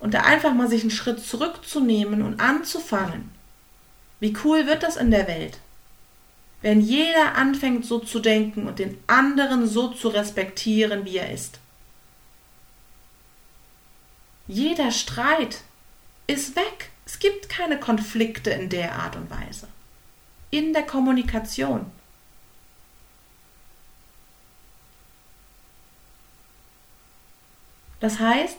und da einfach mal sich einen Schritt zurückzunehmen und anzufangen. Wie cool wird das in der Welt? Wenn jeder anfängt so zu denken und den anderen so zu respektieren, wie er ist. Jeder Streit ist weg. Es gibt keine Konflikte in der Art und Weise. In der Kommunikation. Das heißt,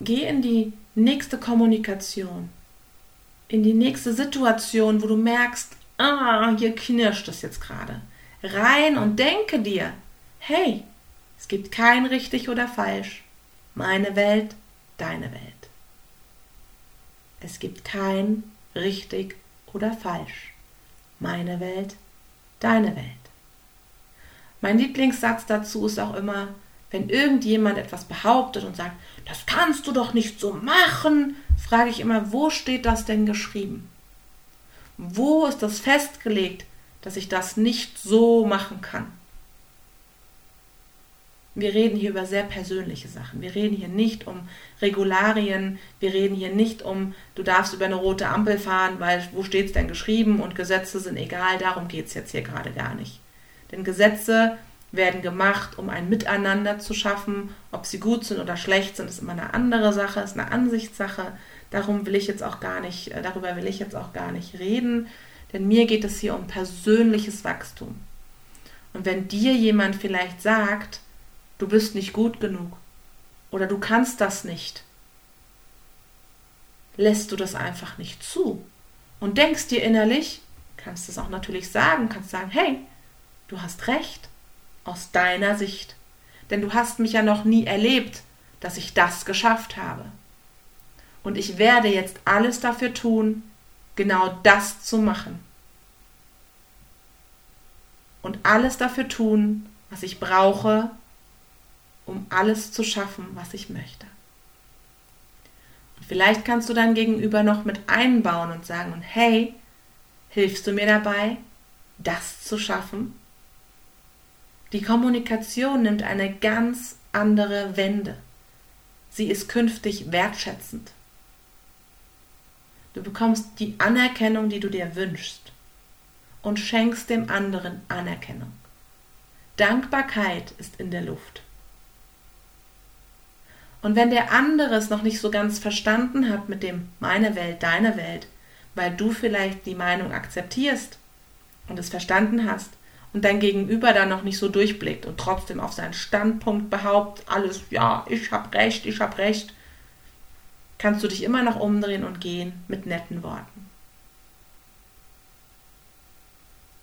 geh in die nächste Kommunikation, in die nächste Situation, wo du merkst, ah, hier knirscht es jetzt gerade. Rein und denke dir, hey, es gibt kein richtig oder falsch. Meine Welt, deine Welt. Es gibt kein richtig oder falsch. Meine Welt, deine Welt. Mein Lieblingssatz dazu ist auch immer, wenn irgendjemand etwas behauptet und sagt, das kannst du doch nicht so machen, frage ich immer, wo steht das denn geschrieben? Wo ist das festgelegt, dass ich das nicht so machen kann? Wir reden hier über sehr persönliche Sachen. Wir reden hier nicht um Regularien. Wir reden hier nicht um, du darfst über eine rote Ampel fahren, weil wo steht es denn geschrieben und Gesetze sind egal. Darum geht es jetzt hier gerade gar nicht. Denn Gesetze werden gemacht, um ein Miteinander zu schaffen. Ob sie gut sind oder schlecht sind, ist immer eine andere Sache, ist eine Ansichtssache. Darum will ich jetzt auch gar nicht, äh, darüber will ich jetzt auch gar nicht reden, denn mir geht es hier um persönliches Wachstum. Und wenn dir jemand vielleicht sagt, du bist nicht gut genug oder du kannst das nicht, lässt du das einfach nicht zu und denkst dir innerlich, kannst es auch natürlich sagen, kannst sagen, hey, du hast recht, aus deiner Sicht. Denn du hast mich ja noch nie erlebt, dass ich das geschafft habe. Und ich werde jetzt alles dafür tun, genau das zu machen. Und alles dafür tun, was ich brauche, um alles zu schaffen, was ich möchte. Und vielleicht kannst du dein Gegenüber noch mit einbauen und sagen, hey, hilfst du mir dabei, das zu schaffen? Die Kommunikation nimmt eine ganz andere Wende. Sie ist künftig wertschätzend. Du bekommst die Anerkennung, die du dir wünschst und schenkst dem anderen Anerkennung. Dankbarkeit ist in der Luft. Und wenn der andere es noch nicht so ganz verstanden hat mit dem meine Welt, deine Welt, weil du vielleicht die Meinung akzeptierst und es verstanden hast, und dein Gegenüber da noch nicht so durchblickt und trotzdem auf seinen Standpunkt behauptet, alles, ja, ich hab recht, ich hab recht, kannst du dich immer noch umdrehen und gehen mit netten Worten.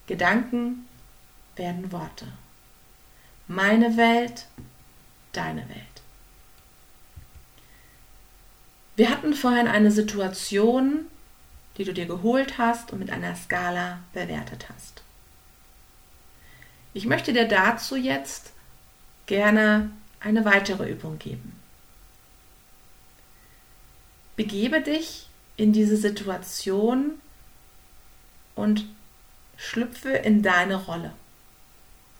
Gedanken werden Worte. Meine Welt, deine Welt. Wir hatten vorhin eine Situation, die du dir geholt hast und mit einer Skala bewertet hast. Ich möchte dir dazu jetzt gerne eine weitere Übung geben. Begebe dich in diese Situation und schlüpfe in deine Rolle.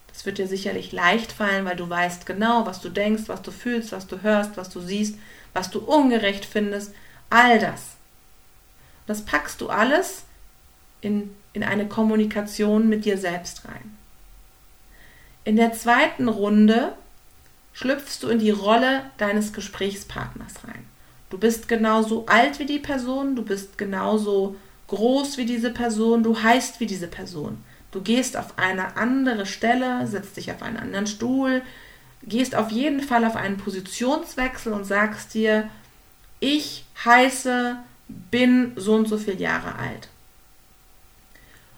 Das wird dir sicherlich leicht fallen, weil du weißt genau, was du denkst, was du fühlst, was du hörst, was du siehst, was du ungerecht findest, all das. Das packst du alles in, in eine Kommunikation mit dir selbst rein. In der zweiten Runde schlüpfst du in die Rolle deines Gesprächspartners rein. Du bist genauso alt wie die Person, du bist genauso groß wie diese Person, du heißt wie diese Person. Du gehst auf eine andere Stelle, setzt dich auf einen anderen Stuhl, gehst auf jeden Fall auf einen Positionswechsel und sagst dir, ich heiße, bin so und so viele Jahre alt.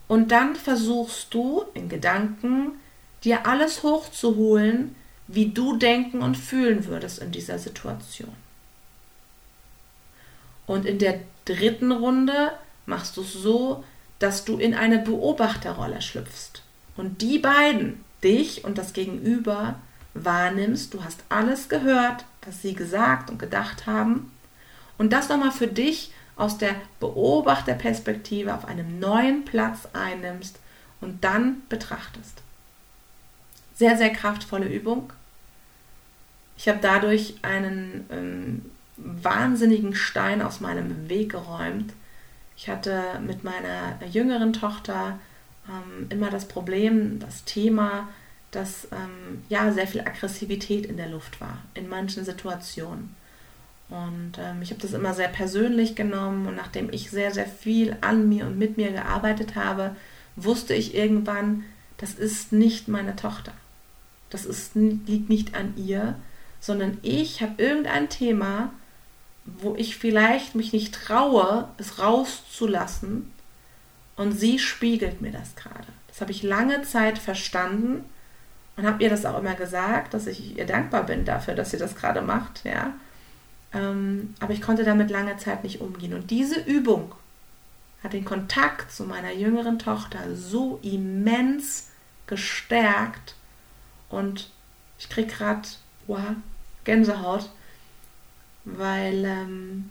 Und dann versuchst du in Gedanken dir alles hochzuholen, wie du denken und fühlen würdest in dieser Situation. Und in der dritten Runde machst du es so, dass du in eine Beobachterrolle schlüpfst und die beiden, dich und das Gegenüber, wahrnimmst. Du hast alles gehört, was sie gesagt und gedacht haben und das nochmal für dich aus der Beobachterperspektive auf einem neuen Platz einnimmst und dann betrachtest. Sehr, sehr kraftvolle Übung. Ich habe dadurch einen ähm, wahnsinnigen Stein aus meinem Weg geräumt. Ich hatte mit meiner jüngeren Tochter ähm, immer das Problem, das Thema, dass ähm, ja sehr viel Aggressivität in der Luft war, in manchen Situationen. Und ähm, ich habe das immer sehr persönlich genommen und nachdem ich sehr, sehr viel an mir und mit mir gearbeitet habe, wusste ich irgendwann, das ist nicht meine Tochter. Das ist, liegt nicht an ihr, sondern ich habe irgendein Thema, wo ich vielleicht mich nicht traue, es rauszulassen und sie spiegelt mir das gerade. Das habe ich lange Zeit verstanden und habe ihr das auch immer gesagt, dass ich ihr dankbar bin dafür, dass sie das gerade macht, ja. Ähm, aber ich konnte damit lange Zeit nicht umgehen. Und diese Übung hat den Kontakt zu meiner jüngeren Tochter so immens gestärkt und ich kriege gerade wow, Gänsehaut, weil ähm,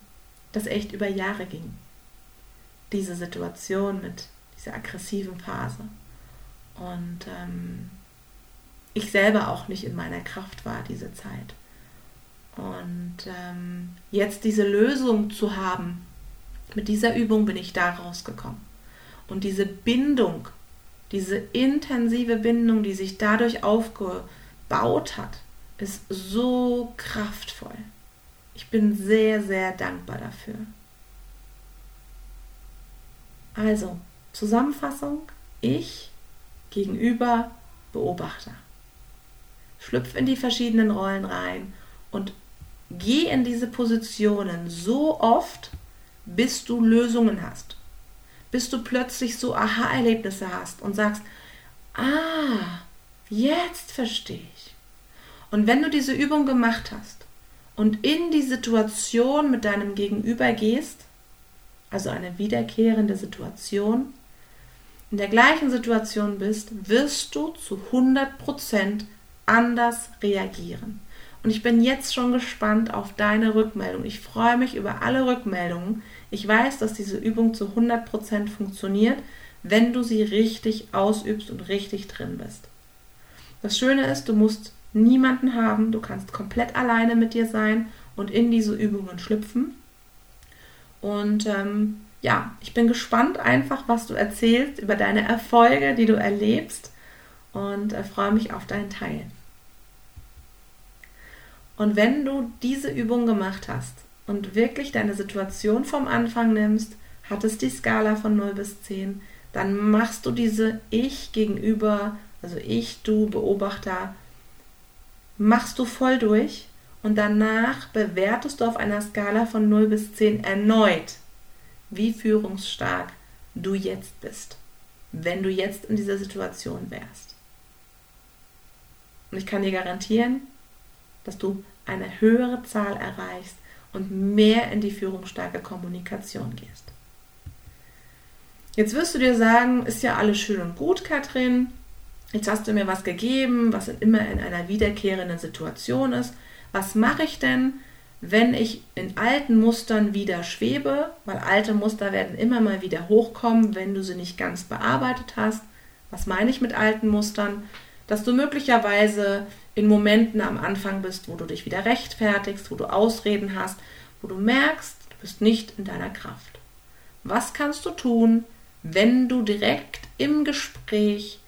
das echt über Jahre ging. Diese Situation mit dieser aggressiven Phase. Und ähm, ich selber auch nicht in meiner Kraft war diese Zeit. Und ähm, jetzt diese Lösung zu haben, mit dieser Übung bin ich da rausgekommen. Und diese Bindung, diese intensive Bindung, die sich dadurch aufgebaut hat, ist so kraftvoll. Ich bin sehr, sehr dankbar dafür. Also, Zusammenfassung, ich gegenüber Beobachter. Schlüpf in die verschiedenen Rollen rein und geh in diese Positionen so oft, bis du Lösungen hast. Bis du plötzlich so Aha-Erlebnisse hast und sagst, ah, jetzt verstehe ich. Und wenn du diese Übung gemacht hast und in die Situation mit deinem Gegenüber gehst, also eine wiederkehrende Situation, in der gleichen Situation bist, wirst du zu 100% anders reagieren. Und ich bin jetzt schon gespannt auf deine Rückmeldung. Ich freue mich über alle Rückmeldungen. Ich weiß, dass diese Übung zu 100% funktioniert, wenn du sie richtig ausübst und richtig drin bist. Das Schöne ist, du musst niemanden haben, du kannst komplett alleine mit dir sein und in diese Übungen schlüpfen. Und ähm, ja, ich bin gespannt einfach, was du erzählst über deine Erfolge, die du erlebst und äh, freue mich auf dein Teil. Und wenn du diese Übung gemacht hast und wirklich deine Situation vom Anfang nimmst, hattest die Skala von 0 bis 10, dann machst du diese Ich gegenüber, also ich, du, Beobachter, machst du voll durch und danach bewertest du auf einer Skala von 0 bis 10 erneut, wie führungsstark du jetzt bist, wenn du jetzt in dieser Situation wärst. Und ich kann dir garantieren, dass du eine höhere Zahl erreichst und mehr in die führungsstarke Kommunikation gehst. Jetzt wirst du dir sagen, ist ja alles schön und gut, Katrin. Jetzt hast du mir was gegeben, was immer in einer wiederkehrenden Situation ist. Was mache ich denn, wenn ich in alten Mustern wieder schwebe? Weil alte Muster werden immer mal wieder hochkommen, wenn du sie nicht ganz bearbeitet hast. Was meine ich mit alten Mustern? Dass du möglicherweise in Momenten am Anfang bist, wo du dich wieder rechtfertigst, wo du Ausreden hast, wo du merkst, du bist nicht in deiner Kraft. Was kannst du tun, wenn du direkt im Gespräch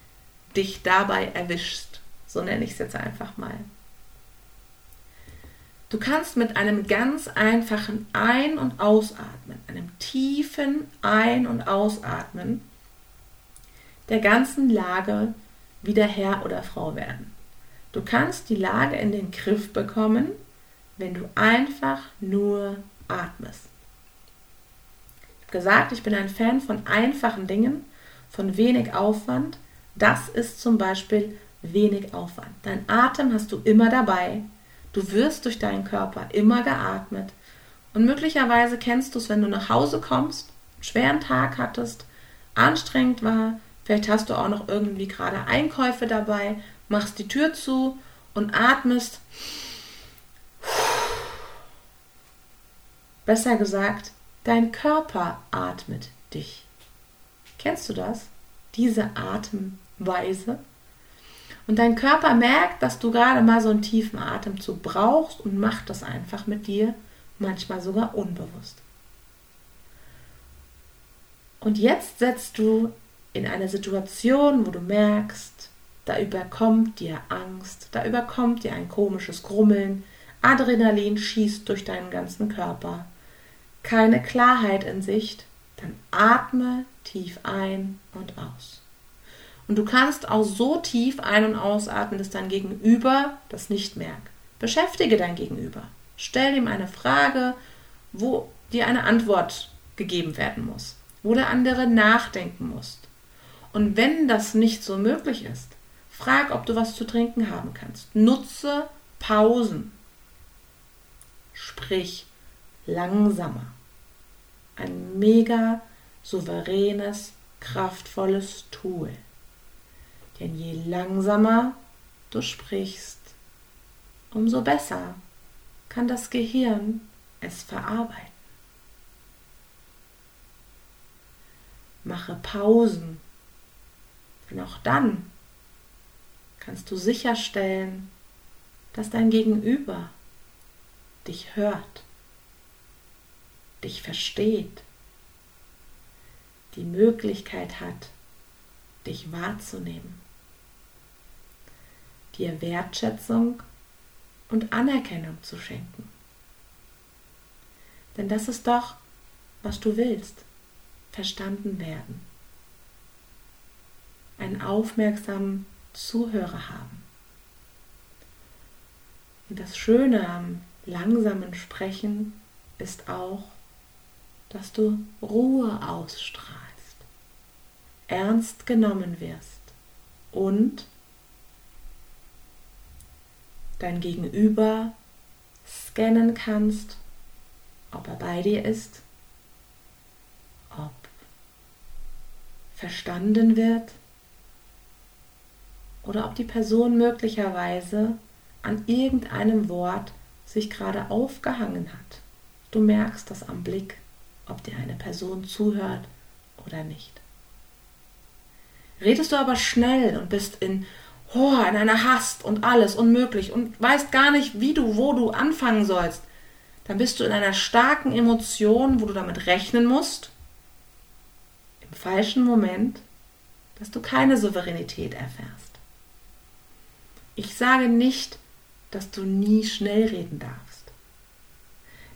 dich dabei erwischst? So nenne ich es jetzt einfach mal. Du kannst mit einem ganz einfachen Ein- und Ausatmen, einem tiefen Ein- und Ausatmen der ganzen Lage wieder Herr oder Frau werden. Du kannst die Lage in den Griff bekommen, wenn du einfach nur atmest. Ich habe gesagt, ich bin ein Fan von einfachen Dingen, von wenig Aufwand. Das ist zum Beispiel wenig Aufwand. Dein Atem hast du immer dabei. Du wirst durch deinen Körper immer geatmet. Und möglicherweise kennst du es, wenn du nach Hause kommst, einen schweren Tag hattest, anstrengend war, vielleicht hast du auch noch irgendwie gerade Einkäufe dabei machst die Tür zu und atmest. Besser gesagt, dein Körper atmet dich. Kennst du das? Diese Atemweise? Und dein Körper merkt, dass du gerade mal so einen tiefen Atemzug brauchst und macht das einfach mit dir, manchmal sogar unbewusst. Und jetzt setzt du in eine Situation, wo du merkst, da überkommt dir Angst, da überkommt dir ein komisches Grummeln, Adrenalin schießt durch deinen ganzen Körper, keine Klarheit in Sicht, dann atme tief ein und aus. Und du kannst auch so tief ein- und ausatmen, dass dein Gegenüber das nicht merkt. Beschäftige dein Gegenüber. Stell ihm eine Frage, wo dir eine Antwort gegeben werden muss, wo der andere nachdenken muss. Und wenn das nicht so möglich ist, frag, ob du was zu trinken haben kannst. Nutze Pausen. Sprich langsamer. Ein mega souveränes, kraftvolles Tool. Denn je langsamer du sprichst, umso besser kann das Gehirn es verarbeiten. Mache Pausen, denn auch dann kannst du sicherstellen, dass dein Gegenüber dich hört, dich versteht, die Möglichkeit hat, dich wahrzunehmen dir Wertschätzung und Anerkennung zu schenken. Denn das ist doch, was du willst, verstanden werden. Einen aufmerksamen Zuhörer haben. Und das Schöne am langsamen Sprechen ist auch, dass du Ruhe ausstrahlst, ernst genommen wirst und dein Gegenüber scannen kannst, ob er bei dir ist, ob verstanden wird oder ob die Person möglicherweise an irgendeinem Wort sich gerade aufgehangen hat. Du merkst das am Blick, ob dir eine Person zuhört oder nicht. Redest du aber schnell und bist in oh, in einer Hast und alles unmöglich und weißt gar nicht, wie du, wo du anfangen sollst, dann bist du in einer starken Emotion, wo du damit rechnen musst, im falschen Moment, dass du keine Souveränität erfährst. Ich sage nicht, dass du nie schnell reden darfst.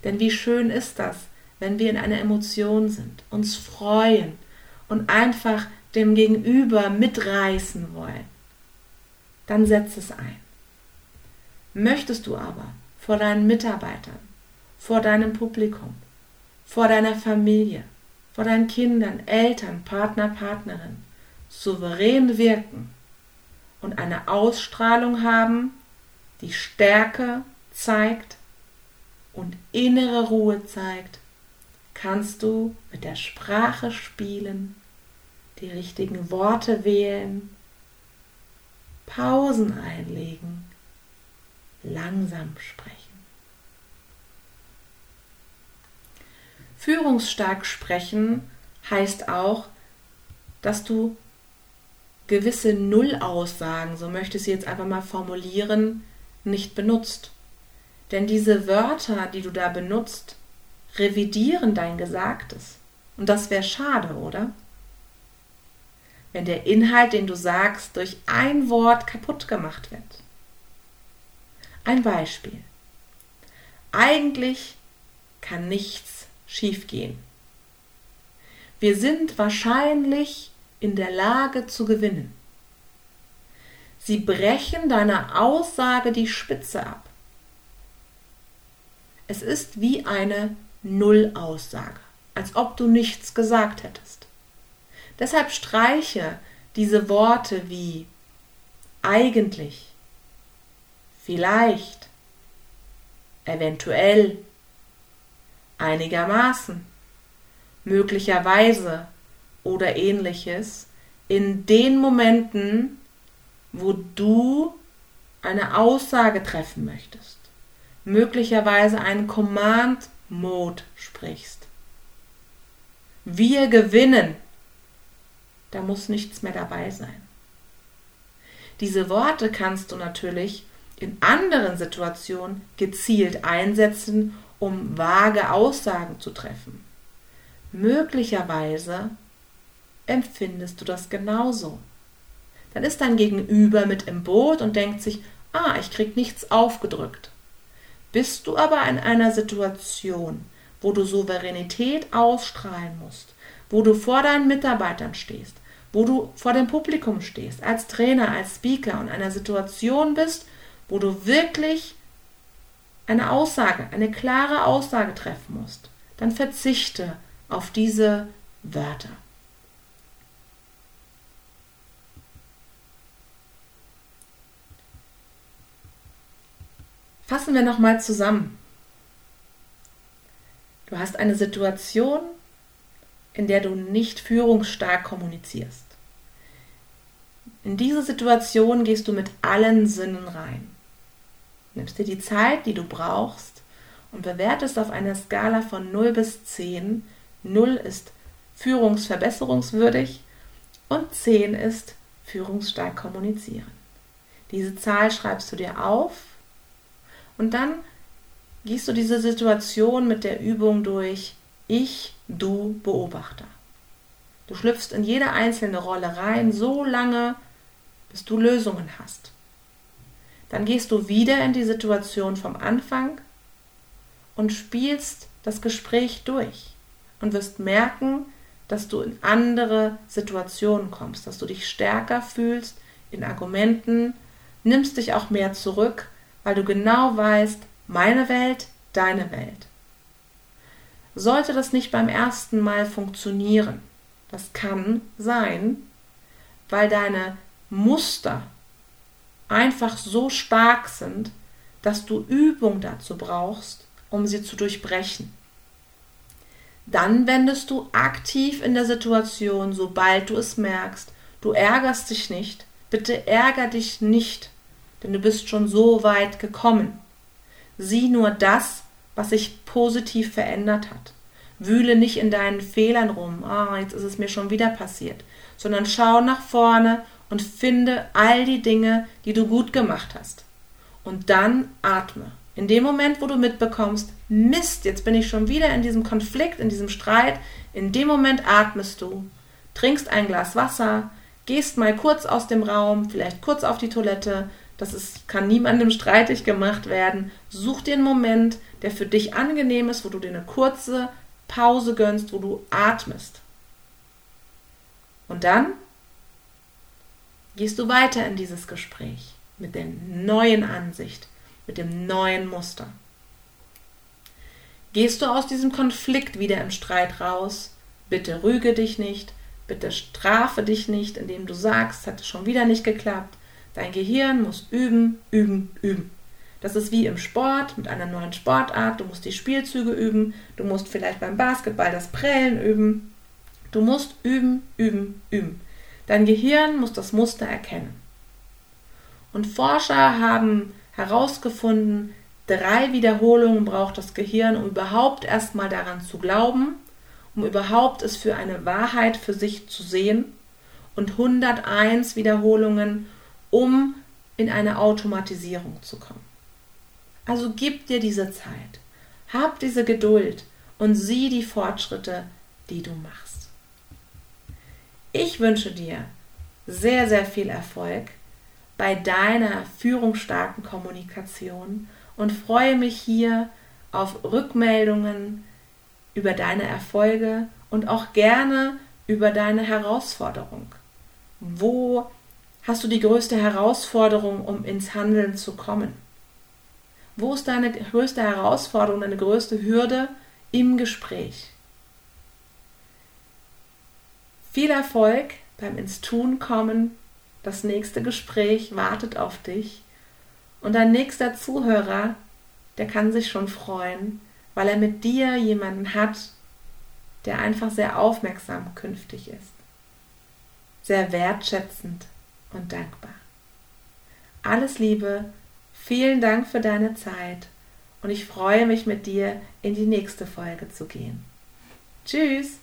Denn wie schön ist das, wenn wir in einer Emotion sind, uns freuen und einfach dem Gegenüber mitreißen wollen dann setz es ein. Möchtest du aber vor deinen Mitarbeitern, vor deinem Publikum, vor deiner Familie, vor deinen Kindern, Eltern, Partner, Partnerin souverän wirken und eine Ausstrahlung haben, die Stärke zeigt und innere Ruhe zeigt, kannst du mit der Sprache spielen, die richtigen Worte wählen Pausen einlegen, langsam sprechen. Führungsstark sprechen heißt auch, dass du gewisse Nullaussagen, so möchte ich sie jetzt einfach mal formulieren, nicht benutzt. Denn diese Wörter, die du da benutzt, revidieren dein Gesagtes. Und das wäre schade, oder? wenn der Inhalt, den du sagst, durch ein Wort kaputt gemacht wird. Ein Beispiel. Eigentlich kann nichts schiefgehen. Wir sind wahrscheinlich in der Lage zu gewinnen. Sie brechen deiner Aussage die Spitze ab. Es ist wie eine Nullaussage, als ob du nichts gesagt hättest. Deshalb streiche diese Worte wie eigentlich, vielleicht, eventuell, einigermaßen, möglicherweise oder ähnliches in den Momenten, wo du eine Aussage treffen möchtest, möglicherweise einen Command Mode sprichst. Wir gewinnen da muss nichts mehr dabei sein. Diese Worte kannst du natürlich in anderen Situationen gezielt einsetzen, um vage Aussagen zu treffen. Möglicherweise empfindest du das genauso. Dann ist dein Gegenüber mit im Boot und denkt sich, ah, ich krieg nichts aufgedrückt. Bist du aber in einer Situation, wo du Souveränität ausstrahlen musst, wo du vor deinen Mitarbeitern stehst, wo du vor dem Publikum stehst, als Trainer, als Speaker und in einer Situation bist, wo du wirklich eine Aussage, eine klare Aussage treffen musst, dann verzichte auf diese Wörter. Fassen wir nochmal zusammen. Du hast eine Situation, in der du nicht führungsstark kommunizierst. In diese Situation gehst du mit allen Sinnen rein. Nimmst dir die Zeit, die du brauchst und bewertest auf einer Skala von 0 bis 10. 0 ist führungsverbesserungswürdig und 10 ist führungsstark kommunizieren. Diese Zahl schreibst du dir auf und dann gehst du diese Situation mit der Übung durch Ich, du, Beobachter. Du schlüpfst in jede einzelne Rolle rein, so lange, bis du Lösungen hast. Dann gehst du wieder in die Situation vom Anfang und spielst das Gespräch durch und wirst merken, dass du in andere Situationen kommst, dass du dich stärker fühlst in Argumenten, nimmst dich auch mehr zurück, weil du genau weißt, meine Welt, deine Welt. Sollte das nicht beim ersten Mal funktionieren, das kann sein, weil deine Muster einfach so stark sind, dass du Übung dazu brauchst, um sie zu durchbrechen. Dann wendest du aktiv in der Situation, sobald du es merkst, du ärgerst dich nicht, bitte ärger dich nicht, denn du bist schon so weit gekommen. Sieh nur das, was sich positiv verändert hat. Wühle nicht in deinen Fehlern rum, ah, jetzt ist es mir schon wieder passiert, sondern schau nach vorne und finde all die Dinge, die du gut gemacht hast. Und dann atme. In dem Moment, wo du mitbekommst, Mist, jetzt bin ich schon wieder in diesem Konflikt, in diesem Streit, in dem Moment atmest du, trinkst ein Glas Wasser, gehst mal kurz aus dem Raum, vielleicht kurz auf die Toilette, das ist, kann niemandem streitig gemacht werden. Such dir einen Moment, der für dich angenehm ist, wo du dir eine kurze Pause gönnst, wo du atmest. Und dann gehst du weiter in dieses Gespräch mit der neuen Ansicht, mit dem neuen Muster. Gehst du aus diesem Konflikt wieder im Streit raus, bitte rüge dich nicht, bitte strafe dich nicht, indem du sagst, hat es schon wieder nicht geklappt. Dein Gehirn muss üben, üben, üben. Das ist wie im Sport mit einer neuen Sportart. Du musst die Spielzüge üben. Du musst vielleicht beim Basketball das Prellen üben. Du musst üben, üben, üben. Dein Gehirn muss das Muster erkennen. Und Forscher haben herausgefunden, drei Wiederholungen braucht das Gehirn, um überhaupt erstmal daran zu glauben, um überhaupt es für eine Wahrheit für sich zu sehen und 101 Wiederholungen, um in eine Automatisierung zu kommen. Also gib dir diese Zeit, hab diese Geduld und sieh die Fortschritte, die du machst. Ich wünsche dir sehr, sehr viel Erfolg bei deiner führungsstarken Kommunikation und freue mich hier auf Rückmeldungen über deine Erfolge und auch gerne über deine Herausforderung. Wo hast du die größte Herausforderung, um ins Handeln zu kommen? Wo ist deine größte Herausforderung, deine größte Hürde im Gespräch? Viel Erfolg beim ins Tun kommen. Das nächste Gespräch wartet auf dich. Und dein nächster Zuhörer, der kann sich schon freuen, weil er mit dir jemanden hat, der einfach sehr aufmerksam künftig ist. Sehr wertschätzend und dankbar. Alles Liebe Vielen Dank für deine Zeit und ich freue mich mit dir in die nächste Folge zu gehen. Tschüss!